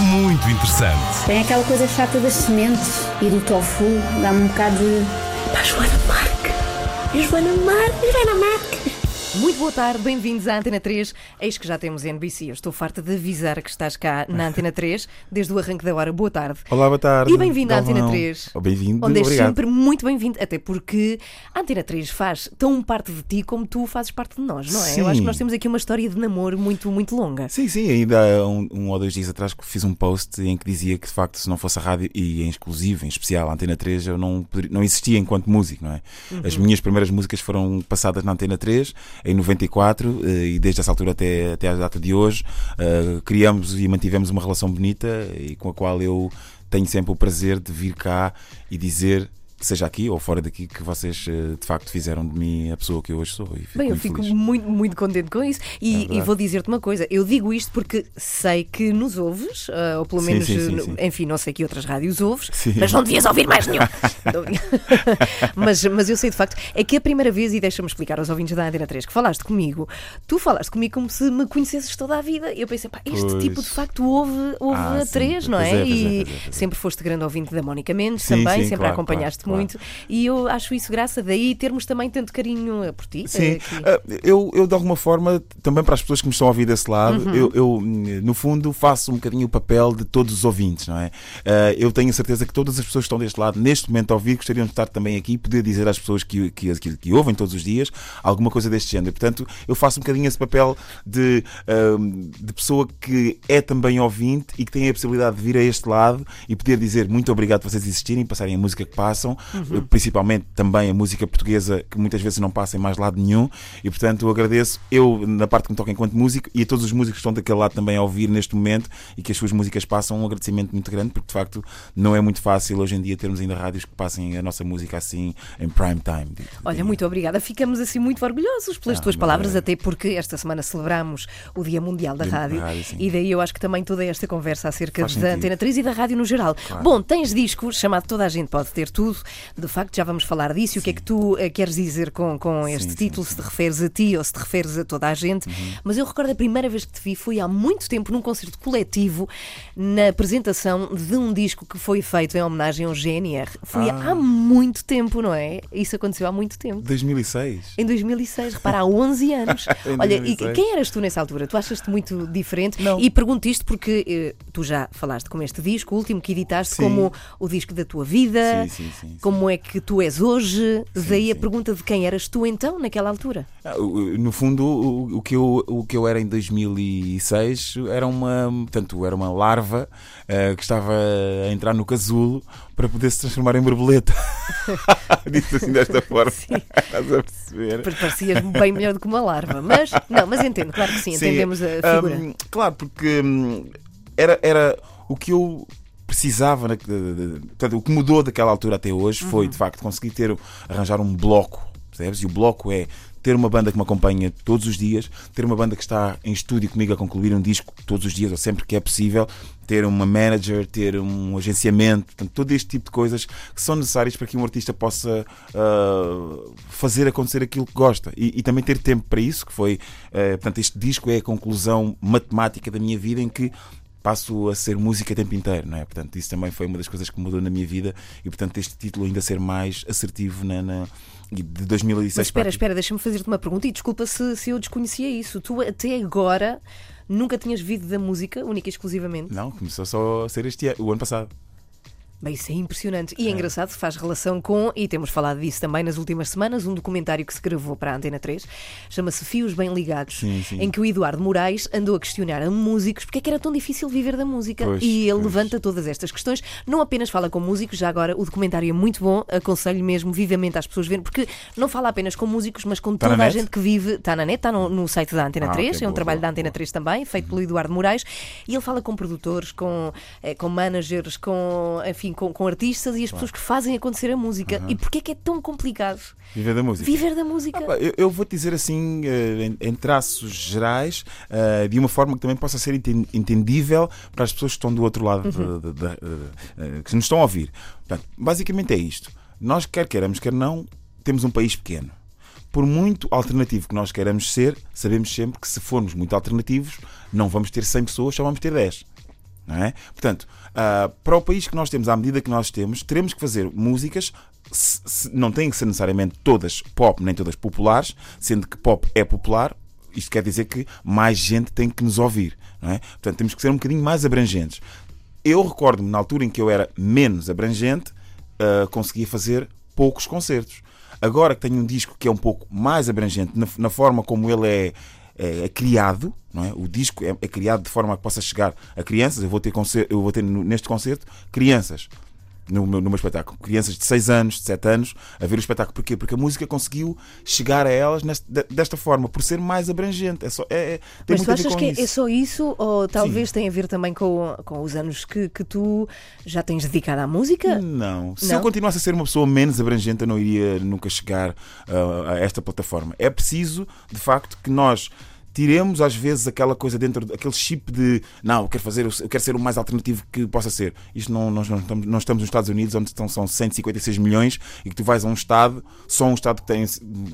muito interessante. Tem aquela coisa chata das sementes e do tofu, dá-me um bocado de. Pá, Joana Marque! Joana Marque! Joana Marque! Muito boa tarde, bem-vindos à Antena 3. Eis que já temos NBC. Eu estou farta de avisar que estás cá na Antena 3 desde o arranque da hora. Boa tarde. Olá, boa tarde. E bem-vindo à. Antena 3. Oh, Bem-vindo, Onde és obrigado. sempre muito bem-vindo, até porque a Antena 3 faz tão parte de ti como tu fazes parte de nós, não é? Eu acho que Sim. nós temos aqui uma história de namoro muito, muito longa. Sim, sim, ainda há um, um ou dois dias atrás que fiz um post em que dizia que de facto se não fosse a rádio e em exclusivo, em especial a Antena 3, eu não, poderia- não existia enquanto músico, não é? Uhum. As minhas primeiras músicas foram passadas na Antena 3 em 94 eh, e desde essa altura até, até à data de hoje eh, criamos e mantivemos uma relação bonita e com a qual eu tenho sempre o prazer de vir cá e dizer seja aqui ou fora daqui, que vocês eh, de facto fizeram de mim a pessoa que eu hoje sou. Bem, eu fico feliz. muito, muito contente com isso É e, verdade. e vou dizer-te uma coisa. Eu digo isto porque sei que nos ouves, ah, ou pelo Sim, menos, sim, sim, eh, sim. enfim, não sei que outras rádios ouves, Sim. mas não devias ouvir mais nenhum. mas, mas eu sei de facto, é que a primeira vez, e deixa-me explicar aos ouvintes da Antena 3, que falaste comigo, tu falaste comigo como se me conhecesses toda a vida. Eu pensei, pá, este Pois. tipo de facto ouve, ouve Ah, a sim, 3, não é? é, é, e é, é. sempre foste grande ouvinte da Mónica Mendes Sim, também, sim, sempre a claro, acompanhaste claro, muito. E eu acho isso graça daí termos também tanto carinho eh, por ti. eh, Sim, aqui. Ah, eu, eu de alguma forma, também para as pessoas que me estão a ouvir desse lado, Uhum. eu, eu, no fundo faço um bocadinho o papel de todos os ouvintes, não é? Ah, eu tenho a certeza que todas as pessoas que estão deste lado, neste momento a ouvir, gostariam de estar também aqui e poder dizer às pessoas que, que, que, que ouvem todos os dias alguma coisa deste género. Portanto, eu faço um bocadinho esse papel de, ah, de pessoa que é também ouvinte e que tem a possibilidade de vir a este lado e poder dizer muito obrigado por vocês existirem, passarem a música que passam, principalmente também a música portuguesa que muitas vezes não passa em mais lado nenhum e portanto eu agradeço eu na parte que me toca enquanto músico e a todos os músicos que estão daquele lado também a ouvir neste momento e que as suas músicas passam um agradecimento muito grande porque de facto não é muito fácil hoje em dia termos ainda rádios que passem a nossa música assim em prime time. digo- Olha, digo. muito obrigada. Ficamos assim muito orgulhosos pelas Ah, tuas palavras, é. até porque esta semana celebramos o Dia Mundial da Dia Rádio. Rádio, e daí eu acho que também toda esta conversa acerca Faz da sentido. Antena 3 e da rádio no geral. Bom, tens disco chamado Toda a Gente Pode Ter Tudo. De facto, já vamos falar disso. E o que é que tu eh, queres dizer com, com este sim, título? sim. Se te referes a ti ou se te referes a toda a gente. Mas eu recordo a primeira vez que te vi foi há muito tempo num concerto coletivo na apresentação de um disco que foi feito em homenagem ao GNR. Foi Ah. há muito tempo, não é? Isso aconteceu há muito tempo. 2006. Em 2006, repara, há 11 anos. Olha, e 2006. quem eras tu nessa altura? Tu achas-te muito diferente? Não. E pergunto isto porque eh, tu já falaste com este disco, o último que editaste, Sim. como o disco da tua vida, Sim, sim, sim, sim. como é que tu és hoje. Daí a sim. pergunta de quem eras tu então, naquela altura. Ah, No fundo, o, o que eu, o que eu era em 2006 era uma, portanto, era uma larva ah, que estava a entrar no casulo para poder se transformar em borboleta. Disse assim desta forma. Estás a perceber? Parecias bem melhor do que uma larva. Mas, não, mas entendo, claro que sim, Sim, entendemos a figura. hum, claro, porque hum, era, era o que eu precisava, né, portanto, o que mudou daquela altura até hoje Uhum. foi de facto conseguir ter, arranjar um bloco, percebes? E o bloco é ter uma banda que me acompanha todos os dias, ter uma banda que está em estúdio comigo a concluir um disco todos os dias ou sempre que é possível, ter uma manager, ter um agenciamento, portanto, todo este tipo de coisas que são necessárias para que um artista possa ah, fazer acontecer aquilo que gosta e, e também ter tempo para isso, que foi, eh, portanto, este disco é a conclusão matemática da minha vida em que passo a ser música o tempo inteiro, não é? Portanto, isso também foi uma das coisas que mudou na minha vida e, portanto, este título ainda ser mais assertivo na, na- de 2006 Mas espera, espera, deixa-me fazer-te uma pergunta e desculpa se, se eu desconhecia isso. Tu até agora nunca tinhas vivido da música, única e exclusivamente? Não, começou só a ser este ano, o ano passado. Bem, isso é impressionante. E é, engraçado, faz relação com, e temos falado disso também nas últimas semanas, um documentário que se gravou para a Antena 3, chama-se Fios Bem Ligados, Sim, sim. em que o Eduardo Moraes andou a questionar a músicos porque é que era tão difícil viver da música. Pois, e ele pois. levanta todas estas questões, não apenas fala com músicos, já agora o documentário é muito bom, aconselho mesmo vivamente às pessoas verem, porque não fala apenas com músicos, mas com Tá toda a net? gente que vive, está na net, está no, no site da Antena Ah, 3, ok, é um boa, trabalho boa, da Antena boa. 3 também, feito pelo Eduardo Moraes, e ele fala com produtores, com, eh, com managers, com, enfim, com, com artistas e as pessoas que fazem acontecer a música. E porquê é que é tão complicado Viver da música. viver da música? Ah, pá, eu, eu vou dizer assim, eh, em, em traços gerais, eh, de uma forma que também possa ser enten- entendível para as pessoas que estão do outro lado, Uhum. de- de- de- eh, que nos estão a ouvir. Portanto, basicamente é isto. Nós, quer queiramos, quer não, temos um país pequeno. Por muito alternativo que nós queiramos ser, sabemos sempre que se formos muito alternativos, não vamos ter 100 pessoas, só vamos ter 10. É? Portanto, ah, para o país que nós temos, à medida que nós temos, teremos que fazer músicas, se- se- não têm que ser necessariamente todas pop, nem todas populares, sendo que pop é popular, isto quer dizer que mais gente tem que nos ouvir. É? Portanto, temos que ser um bocadinho mais abrangentes. Eu recordo-me, na altura em que eu era menos abrangente, ah, conseguia fazer poucos concertos. Agora que tenho um disco que é um pouco mais abrangente na, na forma como ele é, é- é criado, não é? o disco é, é criado de forma que possa chegar a crianças. Eu vou ter, eu vou ter neste concerto crianças. No meu, no meu espetáculo, crianças de 6 anos, de 7 anos, a ver o espetáculo. Porquê? Porque a música conseguiu chegar a elas neste- de- desta forma, por ser mais abrangente. É só, é, é- Mas tu achas que é- isso. é só isso ou talvez tenha a ver também com, com os anos que, que tu já tens dedicado à música? Não. Se Não? eu continuasse a ser uma pessoa menos abrangente, eu não iria nunca chegar ah, a esta plataforma. É preciso, de facto, que nós tiremos às vezes aquela coisa dentro, aquele chip de não, eu quero fazer, eu quero ser o mais alternativo que possa ser. Isto não, nós não estamos, não estamos nos Estados Unidos, onde estão, são 156 milhões e que tu vais a um estado, só um estado que tem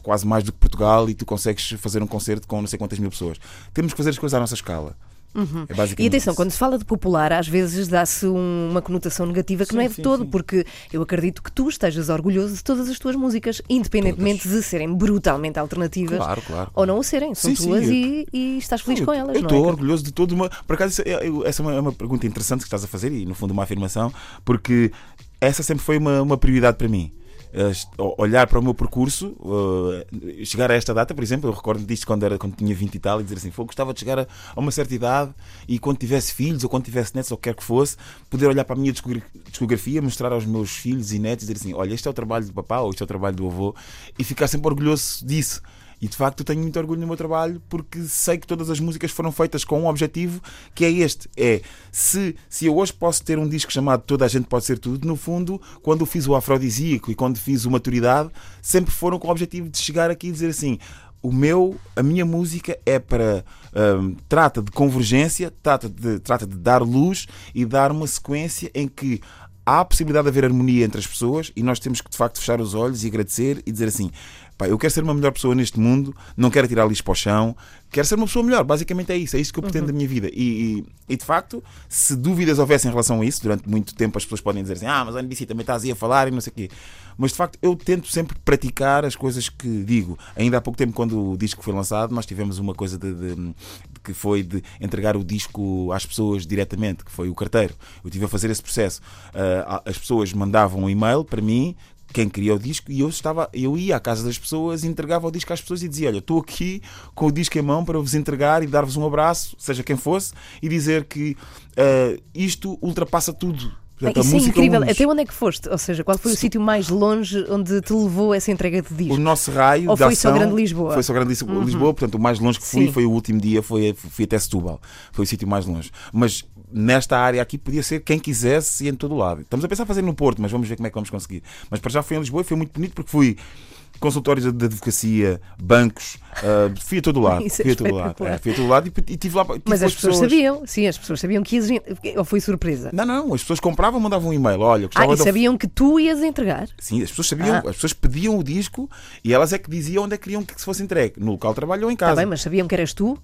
quase mais do que Portugal e tu consegues fazer um concerto com não sei quantas mil pessoas. Temos que fazer as coisas à nossa escala. É Uhum. E basicamente atenção, isso. quando se fala de popular, às vezes dá-se um- uma conotação negativa que Sim, não é de sim, todo, sim. porque eu acredito que tu estejas orgulhoso de todas as tuas músicas, independentemente de serem brutalmente alternativas Claro, claro. ou não o serem. São Sim, sim, tuas eu- e, e estás feliz Eu- com elas, Eu estou é? orgulhoso de todo uma. Por acaso, é- eu- essa é uma, é uma pergunta interessante que estás a fazer e, no fundo, uma afirmação, porque essa sempre foi uma, uma prioridade para mim. Est- olhar para o meu percurso, uh, chegar a esta data, por exemplo, eu recordo disto quando, era, quando tinha 20 e tal, e dizer assim: "Pô, gostava de chegar a, uma certa idade e quando tivesse filhos ou quando tivesse netos ou o que quer que fosse, poder olhar para a minha discogra- discografia, mostrar aos meus filhos e netos e dizer assim: olha, este é o trabalho do papá ou este é o trabalho do avô, e ficar sempre orgulhoso disso. E de facto eu tenho muito orgulho no meu trabalho porque sei que todas as músicas foram feitas com um objetivo que é este: é se, se eu hoje posso ter um disco chamado Toda a Gente Pode Ser Tudo, no fundo, quando fiz o afrodisíaco e quando fiz o maturidade, sempre foram com o objetivo de chegar aqui e dizer assim. O meu, a minha música é para. hum, trata de convergência, trata de, trata de dar luz e dar uma sequência em que há a possibilidade de haver harmonia entre as pessoas e nós temos que de facto fechar os olhos e agradecer e dizer assim: pá, eu quero ser uma melhor pessoa neste mundo, não quero tirar lixo para o chão, quero ser uma pessoa melhor. Basicamente é isso, é isso que eu pretendo da minha vida. E, e- e, de facto, se dúvidas houvessem em relação a isso, durante muito tempo as pessoas podem dizer assim: ah, mas a NBC também estás aí a falar e não sei o quê. Mas de facto, eu tento sempre praticar as coisas que digo. Ainda há pouco tempo, quando o disco foi lançado, nós tivemos uma coisa de, de- de- que foi de entregar o disco às pessoas diretamente, que foi o carteiro. Eu tive a fazer esse processo. Ah, as pessoas mandavam um e-mail para mim quem queria o disco e eu estava eu ia à casa das pessoas entregava o disco às pessoas e dizia olha estou aqui com o disco em mão para vos entregar e dar-vos um abraço seja quem fosse e dizer que ah, isto ultrapassa tudo Portanto, a Isso é incrível. une-nos. Até onde é que foste? Ou seja, qual foi o sítio mais longe onde te levou essa entrega de disco? O nosso raio Ou de foi só ação Grande Lisboa? Uhum. Foi só Grande Lisboa, Lisboa, portanto, o mais longe que fui Sim. foi o último dia, foi, fui até Setúbal. Foi o sítio mais longe. Mas nesta área aqui podia ser quem quisesse e em todo lado. Estamos a pensar fazer no Porto, mas vamos ver como é que vamos conseguir. Mas para já fui em Lisboa e foi muito bonito porque fui consultórios de advocacia, bancos, ah, fui a todo lado. Isso é fui a todo lado. É, fui a todo o lado e, e tive lá. Tive Mas as pessoas, sabiam, sim, as pessoas sabiam que ias. Ou foi surpresa? Não, não, as pessoas compravam, mandavam um e-mail. Olha, Ah, e sabiam que tu ias entregar? Sim, as pessoas sabiam, Ah. as pessoas pediam o disco e elas é que diziam onde é que queriam que se fosse entregue, no local de trabalho ou em Está casa. bem, mas sabiam que eras tu?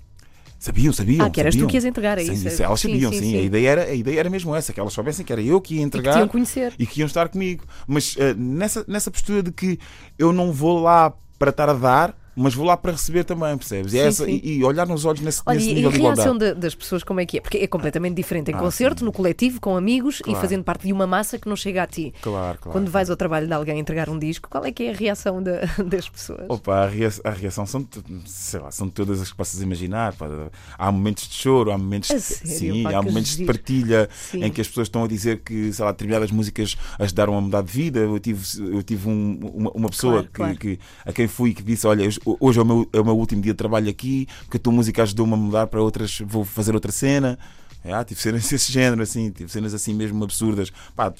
Sabiam, sabiam. Ah, que eras tu sabiam. que ias entregar, é Sim, isso? Elas Sim, sabiam, sim, sim. A, ideia era, a ideia era mesmo essa, que elas soubessem que era eu que ia E que entregar iam conhecer. e que iam estar comigo. Mas eh, nessa, nessa postura de que eu não vou lá para estar a dar, mas vou lá para receber também, percebes? E, Sim, essa, sim. E, e olhar nos olhos nesse, Olha, nesse e nível a de igualdade. reação da- das pessoas como é que é? Porque é completamente diferente em Ah, concerto, no coletivo, com amigos e Claro. fazendo parte de uma massa que não chega a ti. Claro, claro. Quando vais ao trabalho de alguém entregar um disco, qual é que é a reação da- das pessoas? Opa, a, rea- a reação são, sei lá, são todas as que possas imaginar. pá. Há momentos de choro, há momentos, A de, sério? sim, Pá, há momentos de partilha Sim. em que as pessoas estão a dizer que sei lá, determinadas músicas ajudaram a mudar de vida. Eu tive, eu tive um- uma, uma pessoa Claro, que, claro. que- a quem fui que disse: Olha, hoje- hoje é o, meu, é o meu último dia de trabalho aqui, porque a tua música ajudou-me a mudar para outras, vou fazer outra cena. É, tive cenas desse género, assim, tive cenas assim mesmo absurdas. Pá,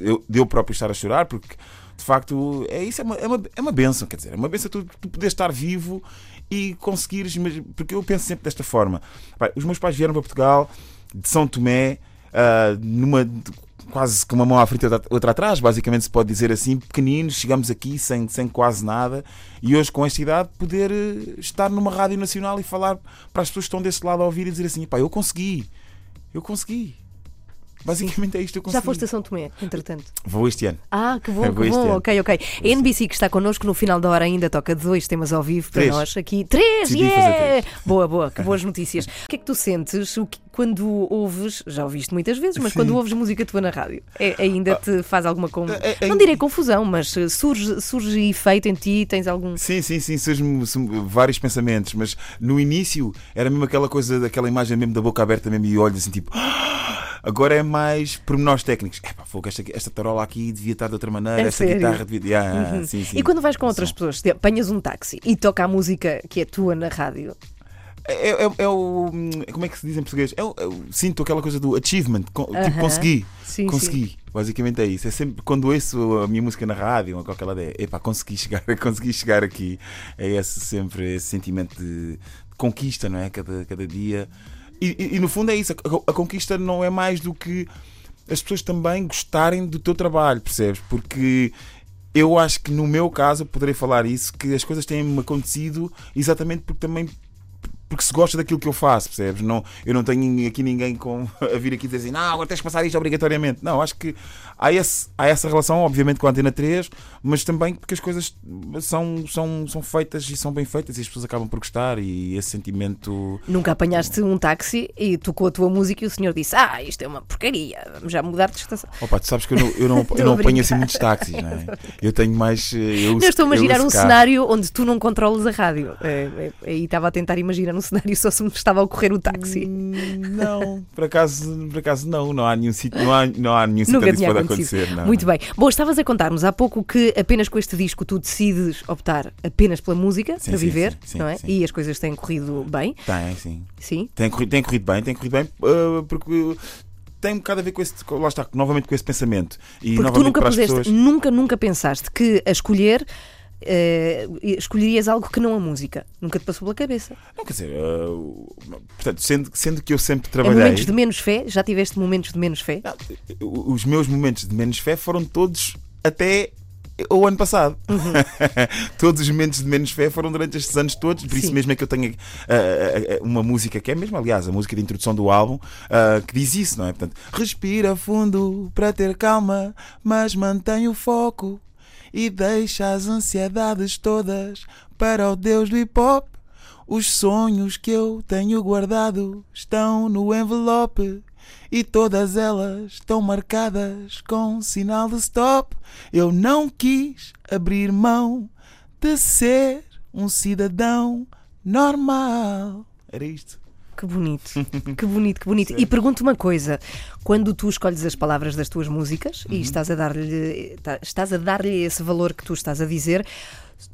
eu, eu próprio estar a chorar, porque de facto é isso, é uma, é uma, é uma benção, quer dizer, é uma benção tu, tu poderes estar vivo e conseguires, porque eu penso sempre desta forma. Pá, os meus pais vieram para Portugal de São Tomé, uh, numa quase com uma mão à frente e outra atrás, basicamente se pode dizer assim, pequeninos, chegamos aqui sem, sem quase nada e hoje com esta idade poder eh, estar numa rádio nacional e falar para as pessoas que estão desse lado a ouvir e dizer assim, pá, eu consegui, eu consegui. Basicamente é isto que eu consegui. Já foste a São Tomé, entretanto? Vou este ano. Ah, que bom, que bom. Ok, ok. A NBC que está connosco no final da hora ainda toca dois temas ao vivo para Três. nós aqui. Três, Decidi yeah! três. Boa, boa, que boas notícias. O que é que tu sentes o que- quando ouves, já ouviste muitas vezes, mas quando ouves música tua na rádio, é- ainda te faz alguma com... É- é- Não direi confusão, mas eh, surge, surge efeito em ti, tens algum... Sim, sim, sim, surgem vários pensamentos, mas no início era mesmo aquela coisa, daquela imagem mesmo da boca aberta mesmo e olhos assim tipo. Agora é mais pormenores técnicos. Epá, fogo, esta, esta tarola aqui devia estar de outra maneira, É esta sério? guitarra devia. Ah, Uhum. sim, sim. E quando vais com outras pessoas, te apanhas um táxi e toca a música que é tua na rádio, É, é- é o. Como é que se diz em português? É o- é sinto aquela coisa do achievement. con- Aham. Tipo, consegui. Sim, consegui. Basicamente é isso. É sempre quando ouço a minha música na rádio ou qualquer lado, é epá, consegui chegar, consegui chegar aqui. É esse sempre esse sentimento de, de conquista, não é? Cada, cada dia. E, e- e, no fundo é isso. A, a conquista não é mais do que as pessoas também gostarem do teu trabalho, percebes? Porque. Eu acho que no meu caso poderei falar isso, que as coisas têm-me acontecido exatamente porque também porque se gosta daquilo que eu faço, percebes? Não, eu não tenho aqui ninguém com, a vir aqui dizer assim, não, agora tens de passar isto obrigatoriamente. Não, acho que há, esse, há essa relação, obviamente, com a Antena 3, mas também porque as coisas são, são, são feitas e são bem feitas e as pessoas acabam por gostar e esse sentimento. nunca apanhaste um táxi e tocou a tua música e o senhor disse: Ah, isto é uma porcaria, vamos já mudar de estação. Opa, tu sabes que eu não, eu não, eu não apanho assim muitos táxis, não é? Eu tenho mais. eh, Eu, Eu estou a imaginar um carro. cenário onde tu não controlas a rádio. É, é, aí estava a tentar imaginar um cenário só se me estava a ocorrer o táxi. Hum, Não, por acaso, por acaso não, não há nenhum sítio, não há, não há nenhum sítio onde isso pode acontecido. acontecer. Não, Muito bem. Bom, estavas a contar-nos há pouco que apenas com este disco tu decides optar apenas pela música Sim, para sim, viver, sim, não é? E as coisas têm corrido bem, Tem, sim. sim. Tem corrido, tem corrido bem, tem corrido bem, uh, porque tem um bocado a ver com esse, lá está, novamente com esse pensamento. E Porque tu nunca puseste, pessoas. nunca, nunca pensaste que a escolher eh, escolherias algo que não a música. Nunca te passou pela cabeça. Não, quer dizer, uh, portanto, sendo, sendo que eu sempre Em trabalhei. momentos de menos fé, já tiveste momentos de menos fé? Não, os meus momentos de menos fé foram todos até o ano passado. todos os momentos de menos fé foram durante estes anos todos, por isso Sim. mesmo é que eu tenho ah, ah, uma música que é mesmo, aliás, a música de introdução do álbum, ah, que diz isso, não é? Portanto, respira fundo para ter calma, mas mantém o foco e deixa as ansiedades todas para o Deus do hip hop. Os sonhos que eu tenho guardado estão no envelope e todas elas estão marcadas com sinal de stop. Eu não quis abrir mão de ser um cidadão normal. Era isto. Que bonito, que bonito, que bonito. E pergunto uma coisa: quando tu escolhes as palavras das tuas músicas Uhum. e estás a dar-lhe tá- estás a dar-lhe esse valor que tu estás a dizer,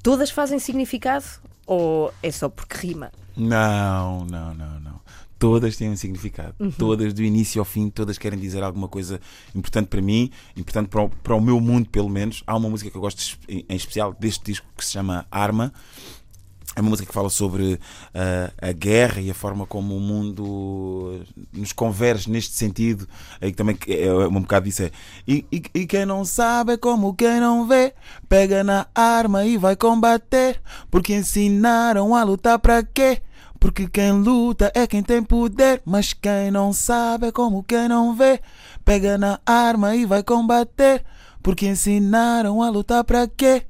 todas fazem significado ou é só porque rima? Não, não, não, não. Todas têm um significado. Todas, do início ao fim, todas querem dizer alguma coisa importante para mim, importante para o, para o meu mundo, pelo menos. Há uma música que eu gosto em especial deste disco que se chama Arma. É uma música que fala sobre ah, a guerra e a forma como o mundo nos converge neste sentido. Aí também que é um bocado disso é. E, e, e quem não sabe é como quem não vê. Pega na arma e vai combater. Porque ensinaram a lutar para quê? Porque quem luta é quem tem poder. Mas quem não sabe é como quem não vê. Pega na arma e vai combater. Porque ensinaram a lutar para quê?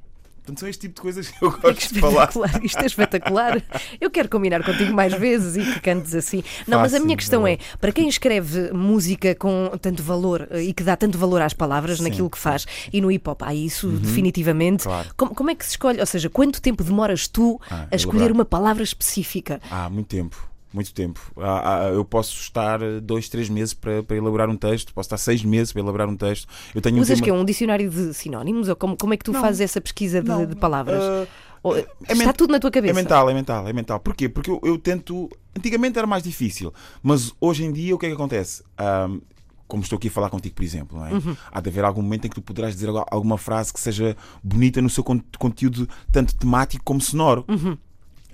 Portanto, são este tipo de coisas que eu gosto de falar. isto é espetacular. Eu quero combinar contigo mais vezes e que cantes assim. Não, mas a Fácil, minha questão boa. é: para quem escreve música com tanto valor eh, e que dá tanto valor às palavras Sim, Uhum. naquilo que faz, e no hip hop há isso definitivamente, Claro. como, como é que se escolhe? Ou seja, quanto tempo demoras tu Ah, a escolher elaborar. uma palavra específica? Há muito tempo. Muito tempo. Há- há- eu posso estar dois, três meses para, para elaborar um texto, posso estar seis meses para elaborar um texto. Eu tenho um Usas tema- que é um dicionário de sinónimos? Ou como, como é que tu Não. fazes essa pesquisa de, de palavras? ah, Ou, É está men- tudo na tua cabeça. É mental, é mental, é mental. Porquê? Porque eu, eu tento. Antigamente era mais difícil, mas hoje em dia o que é que acontece? Ahm, como estou aqui a falar contigo, por exemplo, não é? Uhum. há de haver algum momento em que tu poderás dizer algu- alguma frase que seja bonita no seu con- conteúdo, tanto temático como sonoro. Uhum.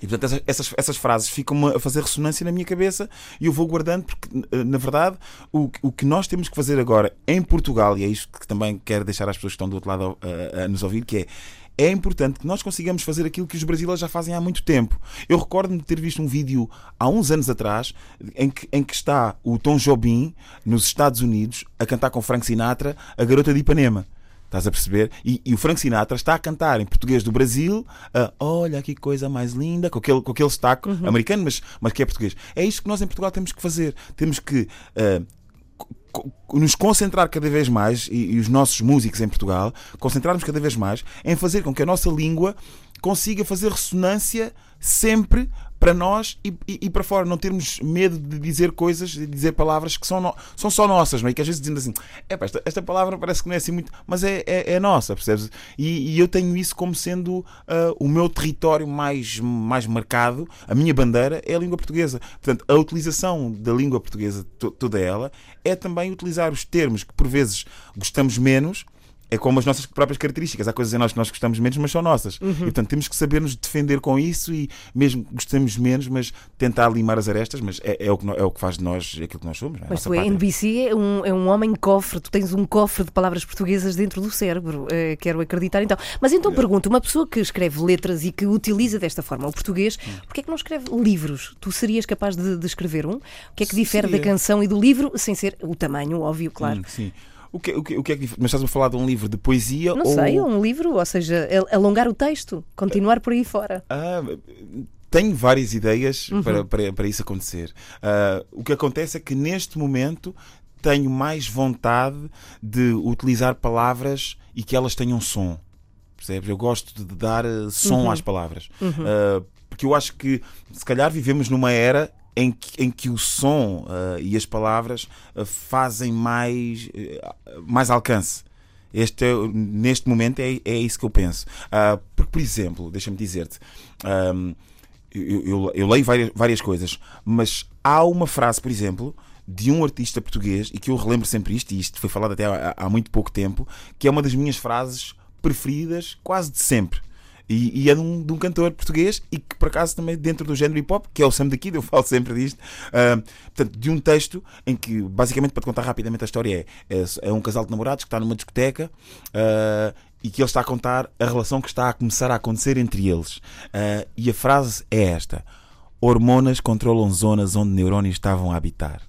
E portanto essas, essas, essas frases ficam a fazer ressonância na minha cabeça e eu vou guardando porque, eh, na verdade, o, o que nós temos que fazer agora em Portugal, e é isto que também quero deixar às pessoas que estão do outro lado a, a nos ouvir, que é é importante que nós consigamos fazer aquilo que os brasileiros já fazem há muito tempo. Eu recordo-me de ter visto um vídeo há uns anos atrás em que, em que está o Tom Jobim nos Estados Unidos a cantar com Frank Sinatra a Garota de Ipanema. Estás a perceber? E, e o Frank Sinatra está a cantar em português do Brasil, a, olha que coisa mais linda, com aquele, com aquele sotaque americano, mas, mas que é português. É isto que nós em Portugal temos que fazer. Temos que co- nos concentrar cada vez mais, e, e os nossos músicos em Portugal, concentrarmos cada vez mais em fazer com que a nossa língua consiga fazer ressonância sempre para nós e, e- e para fora. Não termos medo de dizer coisas, de dizer palavras que são, no- são só nossas, não é? Que às vezes dizendo assim, "Epá, esta, esta palavra parece que não é assim muito, mas é, é, é nossa, percebes? E, e eu tenho isso como sendo ah, o meu território mais, mais marcado, a minha bandeira é a língua portuguesa. Portanto, a utilização da língua portuguesa, to- toda ela, é também utilizar os termos que por vezes gostamos menos. É como as nossas próprias características. Há coisas em nós que nós gostamos menos, mas são nossas. E portanto temos que saber nos defender com isso e mesmo que gostemos menos, mas tentar limar as arestas, mas é, é o, que, é o que faz de nós aquilo que nós somos. não é? Mas tu, pátria. NBC é um, é um homem cofre, tu tens um cofre de palavras portuguesas dentro do cérebro, eh, quero acreditar então. Mas então É. pergunto, uma pessoa que escreve letras e que utiliza desta forma o português, Hum. porquê é que não escreve livros? Tu serias capaz de, de escrever um? O que é que difere Seria. da canção e do livro, sem ser o tamanho, óbvio, claro? Hum, sim. O que, o, que, o que é que Mas estás a falar de um livro de poesia Não ou. sei, um livro, ou seja, al- alongar o texto, continuar por aí fora. Ah, tenho várias ideias Uhum. para, para, para isso acontecer. Ah, o que acontece é que neste momento tenho mais vontade de utilizar palavras e que elas tenham som. Percebes? Eu gosto de dar eh, som Uhum. às palavras. Ah, porque eu acho que se calhar vivemos numa era em que, em que o som ah, e as palavras ah, fazem mais, eh, mais alcance. Este é- neste momento é, é isso que eu penso. Ah, porque, por exemplo, deixa-me dizer-te, ahm, eu, eu- eu leio várias, várias coisas, mas há uma frase, por exemplo, de um artista português, e que eu relembro sempre isto, e isto foi falado até há, há muito pouco tempo, que é uma das minhas frases preferidas quase de sempre. E, e é de um, de um cantor português e que por acaso também dentro do género hip hop, que é o Sam da Kid, eu falo sempre disto. Ah, portanto, de um texto em que, basicamente, para te contar rapidamente a história, é, é, é um casal de namorados que está numa discoteca ah, e que ele está a contar a relação que está a começar a acontecer entre eles. Ah, e a frase é esta: Hormonas controlam zonas onde neurónios estavam a habitar.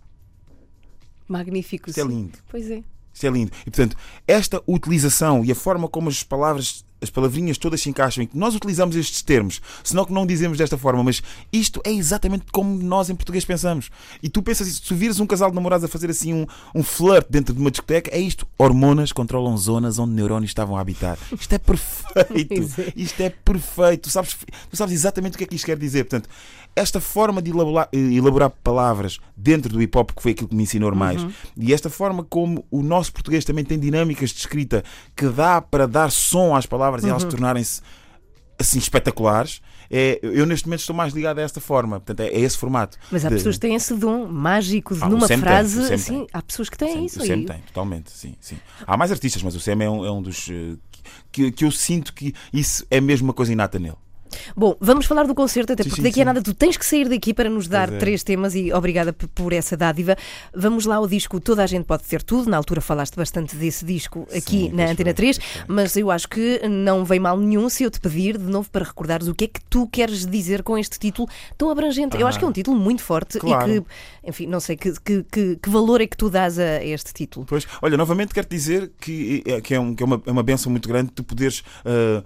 Magnífico. Isto é lindo. Pois é. Isto é lindo. E portanto, esta utilização e a forma como as palavras, as palavrinhas todas se encaixam e que nós utilizamos estes termos, senão que não dizemos desta forma, mas isto é exatamente como nós em português pensamos. E tu pensas isso, se vires um casal de namorados a fazer assim um, um flirt dentro de uma discoteca, é isto. Hormonas controlam zonas onde neurónios estavam a habitar. Isto é perfeito. Isto é perfeito. Tu sabes, tu sabes exatamente o que é que isto quer dizer. Portanto, esta forma de elaborar, eh, elaborar palavras dentro do hip hop, que foi aquilo que me ensinou mais, e esta forma como o nosso português também tem dinâmicas de escrita que dá para dar som às palavras e elas tornarem-se assim espetaculares. É, eu neste momento estou mais ligado a esta forma, portanto, é, é esse formato. Mas há de- pessoas que têm esse dom mágico de Ah, numa tem, frase. Sam assim, tem. há pessoas que têm Sam- isso o. Sam tem, totalmente, sim, sim. Há mais artistas, mas o Sam é um, é um dos eh, que, que eu sinto que isso é mesmo uma coisa inata nele. Bom, vamos falar do concerto, até Sim, porque sim, daqui a sim. nada tu tens que sair daqui para nos dar é. três temas e obrigada por essa dádiva. Vamos lá ao disco Toda a Gente Pode Ter Tudo. Na altura falaste bastante desse disco aqui na Antena foi, 3, pois foi. mas eu acho que não vem mal nenhum se eu te pedir de novo para recordares o que é que tu queres dizer com este título tão abrangente. eu acho que é um título muito forte claro. e que, enfim, não sei que, que, que- que valor é que tu dás a este título. Pois, olha, novamente quero dizer que, é- que, é, um- que é uma, é uma benção muito grande tu poderes ah, ut-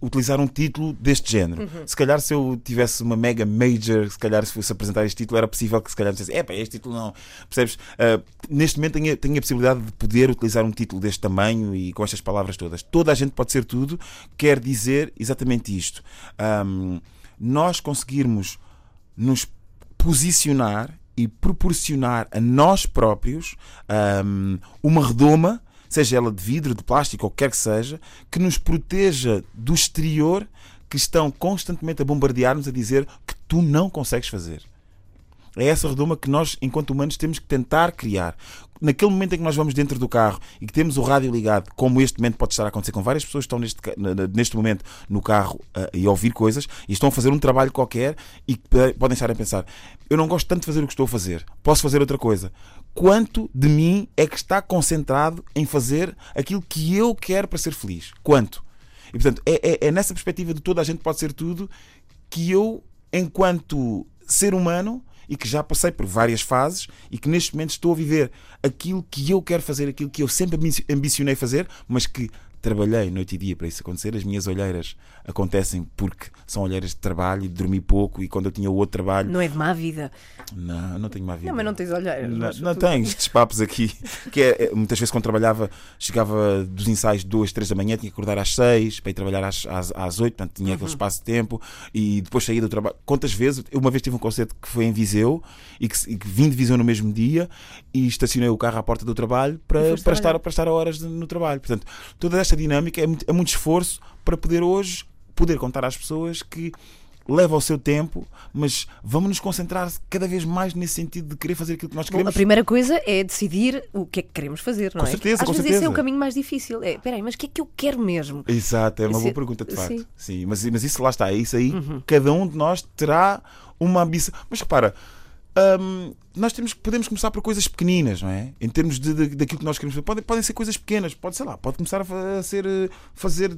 utilizar um título deste género. Se calhar se eu tivesse uma mega major, se calhar se fosse apresentar este título, era possível que se calhar dissesse, é pá, este título não. Percebes? Ah, neste momento tenho, a- tenho a possibilidade de poder utilizar um título deste tamanho e com estas palavras todas. Toda a gente pode ser tudo, quer dizer exatamente isto. Ahm, nós conseguirmos nos posicionar e proporcionar a nós próprios ahm, uma redoma, seja ela de vidro, de plástico ou quer que seja, que nos proteja do exterior que estão constantemente a bombardear-nos a dizer que tu não consegues fazer. É essa redoma que nós, enquanto humanos, temos que tentar criar. Naquele momento em que nós vamos dentro do carro e que temos o rádio ligado, como este momento pode estar a acontecer com várias pessoas que estão neste, neste momento no carro uh, e a ouvir coisas e estão a fazer um trabalho qualquer e podem estar a pensar: eu não gosto tanto de fazer o que estou a fazer, posso fazer outra coisa. Quanto de mim é que está concentrado em fazer aquilo que eu quero para ser feliz? Quanto? E portanto, é, é, é nessa perspectiva de toda a gente pode ser tudo que eu, enquanto ser humano, e que já passei por várias fases e que neste momento estou a viver aquilo que eu quero fazer, aquilo que eu sempre ambicionei fazer, mas que trabalhei noite e dia para isso acontecer. As minhas olheiras acontecem porque são olheiras de trabalho e de dormir pouco. E quando eu tinha outro trabalho. Não é de má vida. Não, não tenho má vida. Não, mas não tens olheiras. Não, não tens estes papos aqui. Que é, é, muitas vezes quando trabalhava, chegava dos ensaios duas, três da manhã, tinha que acordar às seis para ir trabalhar às, às, às 8, portanto tinha uhum. aquele espaço de tempo e depois saía do trabalho. Quantas vezes? Uma vez tive um concerto que foi em Viseu e que, e que vim de Viseu no mesmo dia e estacionei o carro à porta do trabalho para, para, estar, para estar a horas no trabalho. Portanto, toda esta dinâmica é muito, é muito esforço para poder hoje poder contar às pessoas que leva o seu tempo, mas vamos nos concentrar cada vez mais nesse sentido de querer fazer aquilo que nós queremos. Bom, a primeira coisa é decidir o que é que queremos fazer, não com é? Certeza, Às com vezes certeza. esse é o caminho mais difícil. É, peraí, mas o que é que eu quero mesmo? Exato, é uma boa pergunta de facto. Sim, Sim mas, mas isso lá está, é isso aí. Uhum. Cada um de nós terá uma ambição. Mas repara, um, nós temos, podemos começar por coisas pequeninas, não é? Em termos de, de, daquilo que nós queremos fazer. Podem, podem ser coisas pequenas, pode, sei lá, pode começar a, ser, eh, fazer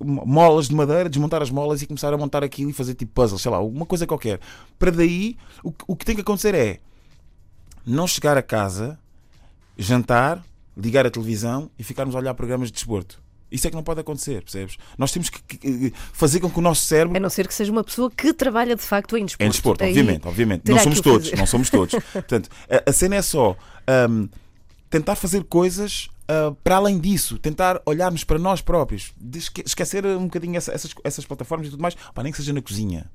molas de madeira, desmontar as molas e começar a montar aquilo e fazer tipo puzzles, sei lá, uma coisa qualquer. Para daí, o, o que tem que acontecer é não chegar a casa, jantar, ligar a televisão e ficarmos a olhar programas de desporto. Isso é que não pode acontecer, percebes? Nós temos que fazer com que o nosso cérebro. A não ser que seja uma pessoa que trabalha de facto em desporto. Em desporto, Aí obviamente, obviamente. Não somos todos, não somos todos. Portanto, a, a cena é só um, tentar fazer coisas uh, para além disso, tentar olharmos para nós próprios, esquecer um bocadinho essa, essas, essas plataformas e tudo mais, Pá, nem que seja na cozinha.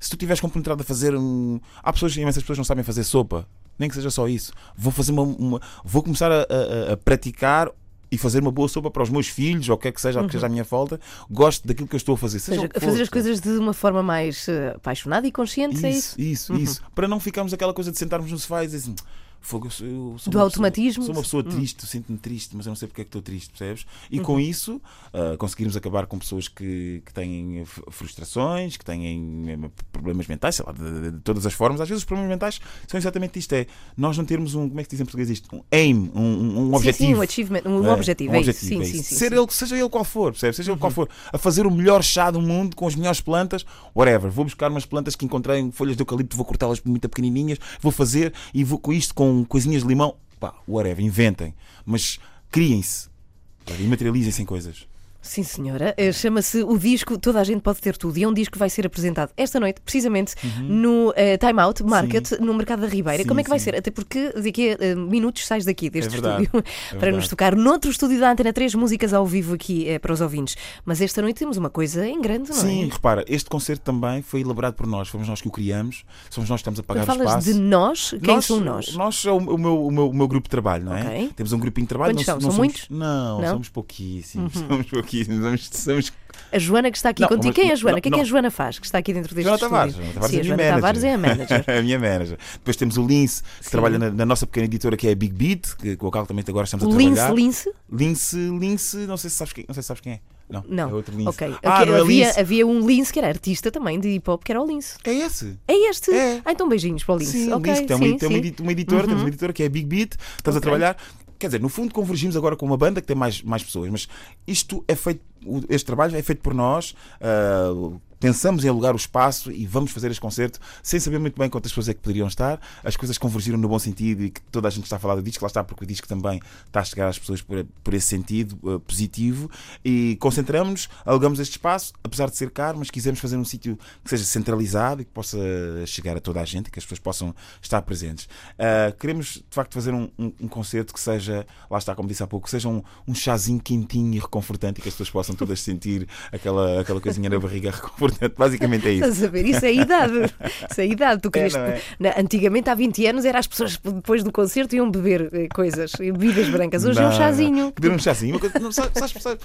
Se tu estiveres compenetrado a fazer um. Há pessoas, imensas pessoas não sabem fazer sopa, nem que seja só isso. Vou fazer uma. uma... Vou começar a, a, a praticar e fazer uma boa sopa para os meus filhos, ou o que é que seja, uhum. que seja a minha falta, gosto daquilo que eu estou a fazer. Seja seja, fazer as coisas de uma forma mais uh, apaixonada e consciente, isso, é isso? Isso, uhum. isso. Para não ficarmos aquela coisa de sentarmos no sofá e dizer assim. Fogo, eu sou do automatismo. Pessoa, sou uma pessoa hum. triste, sinto-me triste, mas eu não sei porque é que estou triste, percebes? E uhum. com isso uh, conseguirmos acabar com pessoas que, que têm frustrações, que têm eh, problemas mentais, sei lá, de, de, todas as formas. Às vezes os problemas mentais são exatamente isto: é nós não termos um, como é que se diz em português isto? Um aim, um, um objetivo. Sim, sim, um achievement, um é, objetivo. Um é objetivo sim, é sim, sim, Ser ele, seja ele qual for, percebes? Seja uhum. ele qual uhum. for, a fazer o melhor chá do mundo com as melhores plantas, whatever. Vou buscar umas plantas que encontrei em folhas de eucalipto, vou cortá-las muito pequenininhas, vou fazer e vou com isto, com coisinhas de limão pá, whatever, inventem, mas criem-se e materializem-se em coisas. Sim, senhora. Eh, chama-se o disco Toda a Gente Pode Ter Tudo e é um disco que vai ser apresentado esta noite, precisamente uhum. no uh, Time Out Market, sim. no Mercado da Ribeira. Sim, Como é que vai sim. ser? Até porque daqui a uh, minutos sais daqui deste é estúdio é para nos tocar noutro estúdio da Antena 3 músicas ao vivo aqui uh, para os ouvintes. Mas esta noite temos uma coisa em grande, não é? Sim, repara, este concerto também foi elaborado por nós, fomos nós que o criamos, somos nós que estamos a pagar Quando o espaço. falas de nós, quem nós, são nós? Nós é o, o, meu, o, meu, o meu grupo de trabalho, não é? Okay. Temos um grupinho de trabalho. Quantos não, são? Não são somos, muitos? Não, não, somos pouquíssimos. Uhum. Somos pouquíssimos. Somos... A Joana que está aqui não, contigo. Quem é a Joana? O que é que a Joana faz? Que está aqui dentro deste Joana estúdio? Tavares. Joana Tavares Sim, é a, Joana manager. Tavares é a manager. a minha manager. Depois temos o Lince, que Sim. trabalha na, na, nossa pequena editora que é a Big Beat, que, com a qual também agora estamos a trabalhar. Lince, Lince? Lince, Lince, não sei se sabes quem, não sei se sabes quem é. Não, não. é outro Lince. Ok. Ah, okay. É havia, havia um Lince que era artista também de hip hop, que era o Lince. É esse? É este? É. Ah, então beijinhos para o Lince. Sim, okay. Lince, tem, uma, tem uma, uma editora, uhum. temos uma editora que é a Big Beat, estamos okay. a trabalhar. Quer dizer, no fundo convergimos agora com uma banda que tem mais, mais pessoas, mas isto é feito, este trabalho é feito por nós. Uh, pensamos em alugar o espaço e vamos fazer este concerto sem saber muito bem quantas pessoas é que poderiam estar. As coisas convergiram no bom sentido e que toda a gente está a falar do disco, lá está, porque o disco também está a chegar às pessoas por, por esse sentido uh, positivo. E concentramos-nos, alugamos este espaço, apesar de ser caro, mas quisemos fazer um sítio que seja centralizado e que possa chegar a toda a gente e que as pessoas possam estar presentes. Uh, queremos, de facto, fazer um, um, um, concerto que seja, lá está, como disse há pouco, que seja um, um chazinho quentinho e reconfortante e que as pessoas possam todas sentir aquela, aquela coisinha na barriga reconfortante Portanto, basicamente é isso. Estás a ver? Isso é a idade. Isso é a idade. Tu querias... não é? Na- Antigamente, há 20 anos, era as pessoas depois do concerto iam beber eh, coisas, bebidas brancas. Hoje é um Não, chazinho. Beber um chazinho. Não, sabes, sabes,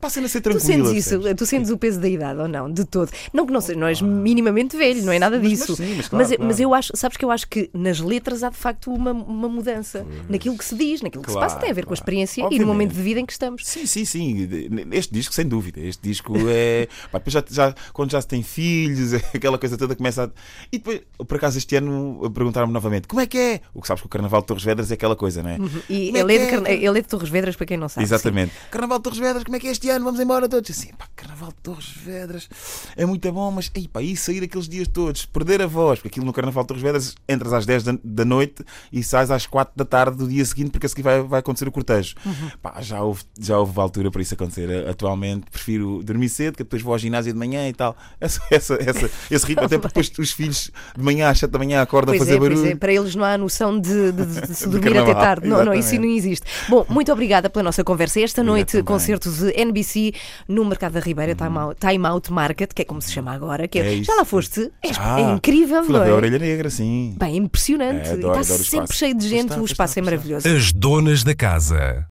passem a ser Tu tranquila. sentes isso, tu sentes o peso da idade ou não? De todo. Não que não não és minimamente velho, não é nada Mas- disso. mas sim, mas claro, mas, claro. eu acho, sabes que eu acho que nas letras há de facto uma, uma mudança naquilo que se diz, naquilo que se Claro, passa, tem a ver com a claro. experiência e no Obviamente. momento de vida em que estamos. Sim, sim, sim. Este disco, sem dúvida. Este disco é. Pá, já, já- quando já se tem filhos, aquela coisa toda começa a. E depois, por acaso, este ano perguntaram-me novamente como é que é? O que sabes que o Carnaval de Torres Vedras é aquela coisa, não é? E Como é ele é, que de, Carna- ele é de Torres Vedras, para quem não sabe. Exatamente. Carnaval de Torres Vedras, como é que é este ano? Vamos embora todos. Assim, pá, Carnaval de Torres Vedras é muito bom, mas ei, pá, e sair aqueles dias todos, perder a voz, porque aquilo no Carnaval de Torres Vedras entras às 10 da, da noite e sais às 4 da tarde do dia seguinte, porque a seguir vai, vai acontecer o cortejo. Uhum. Pá, já houve, já houve altura para isso acontecer. Atualmente prefiro dormir cedo, que depois vou ao ginásio de manhã e tal. Essa, essa, essa- esse ritmo, até porque depois os filhos de manhã às 7 da manhã acordam a Pois fazer é, pois barulho. é, para eles não há noção de, de- de se De dormir até tarde. Não, não, isso não existe. Bom, muito obrigada pela nossa conversa. Esta noite, concerto de NBC no Mercado da Ribeira, Time, Out, Time Out Market, que é como se chama agora. Que é- É já lá foste? É, Já. é incrível, Fui não lá ver é? a orelha negra, sim. Bem, impressionante. É, adoro, está adoro sempre espaço. cheio de Pois gente, está, o pois espaço está, é pois maravilhoso. As donas da casa.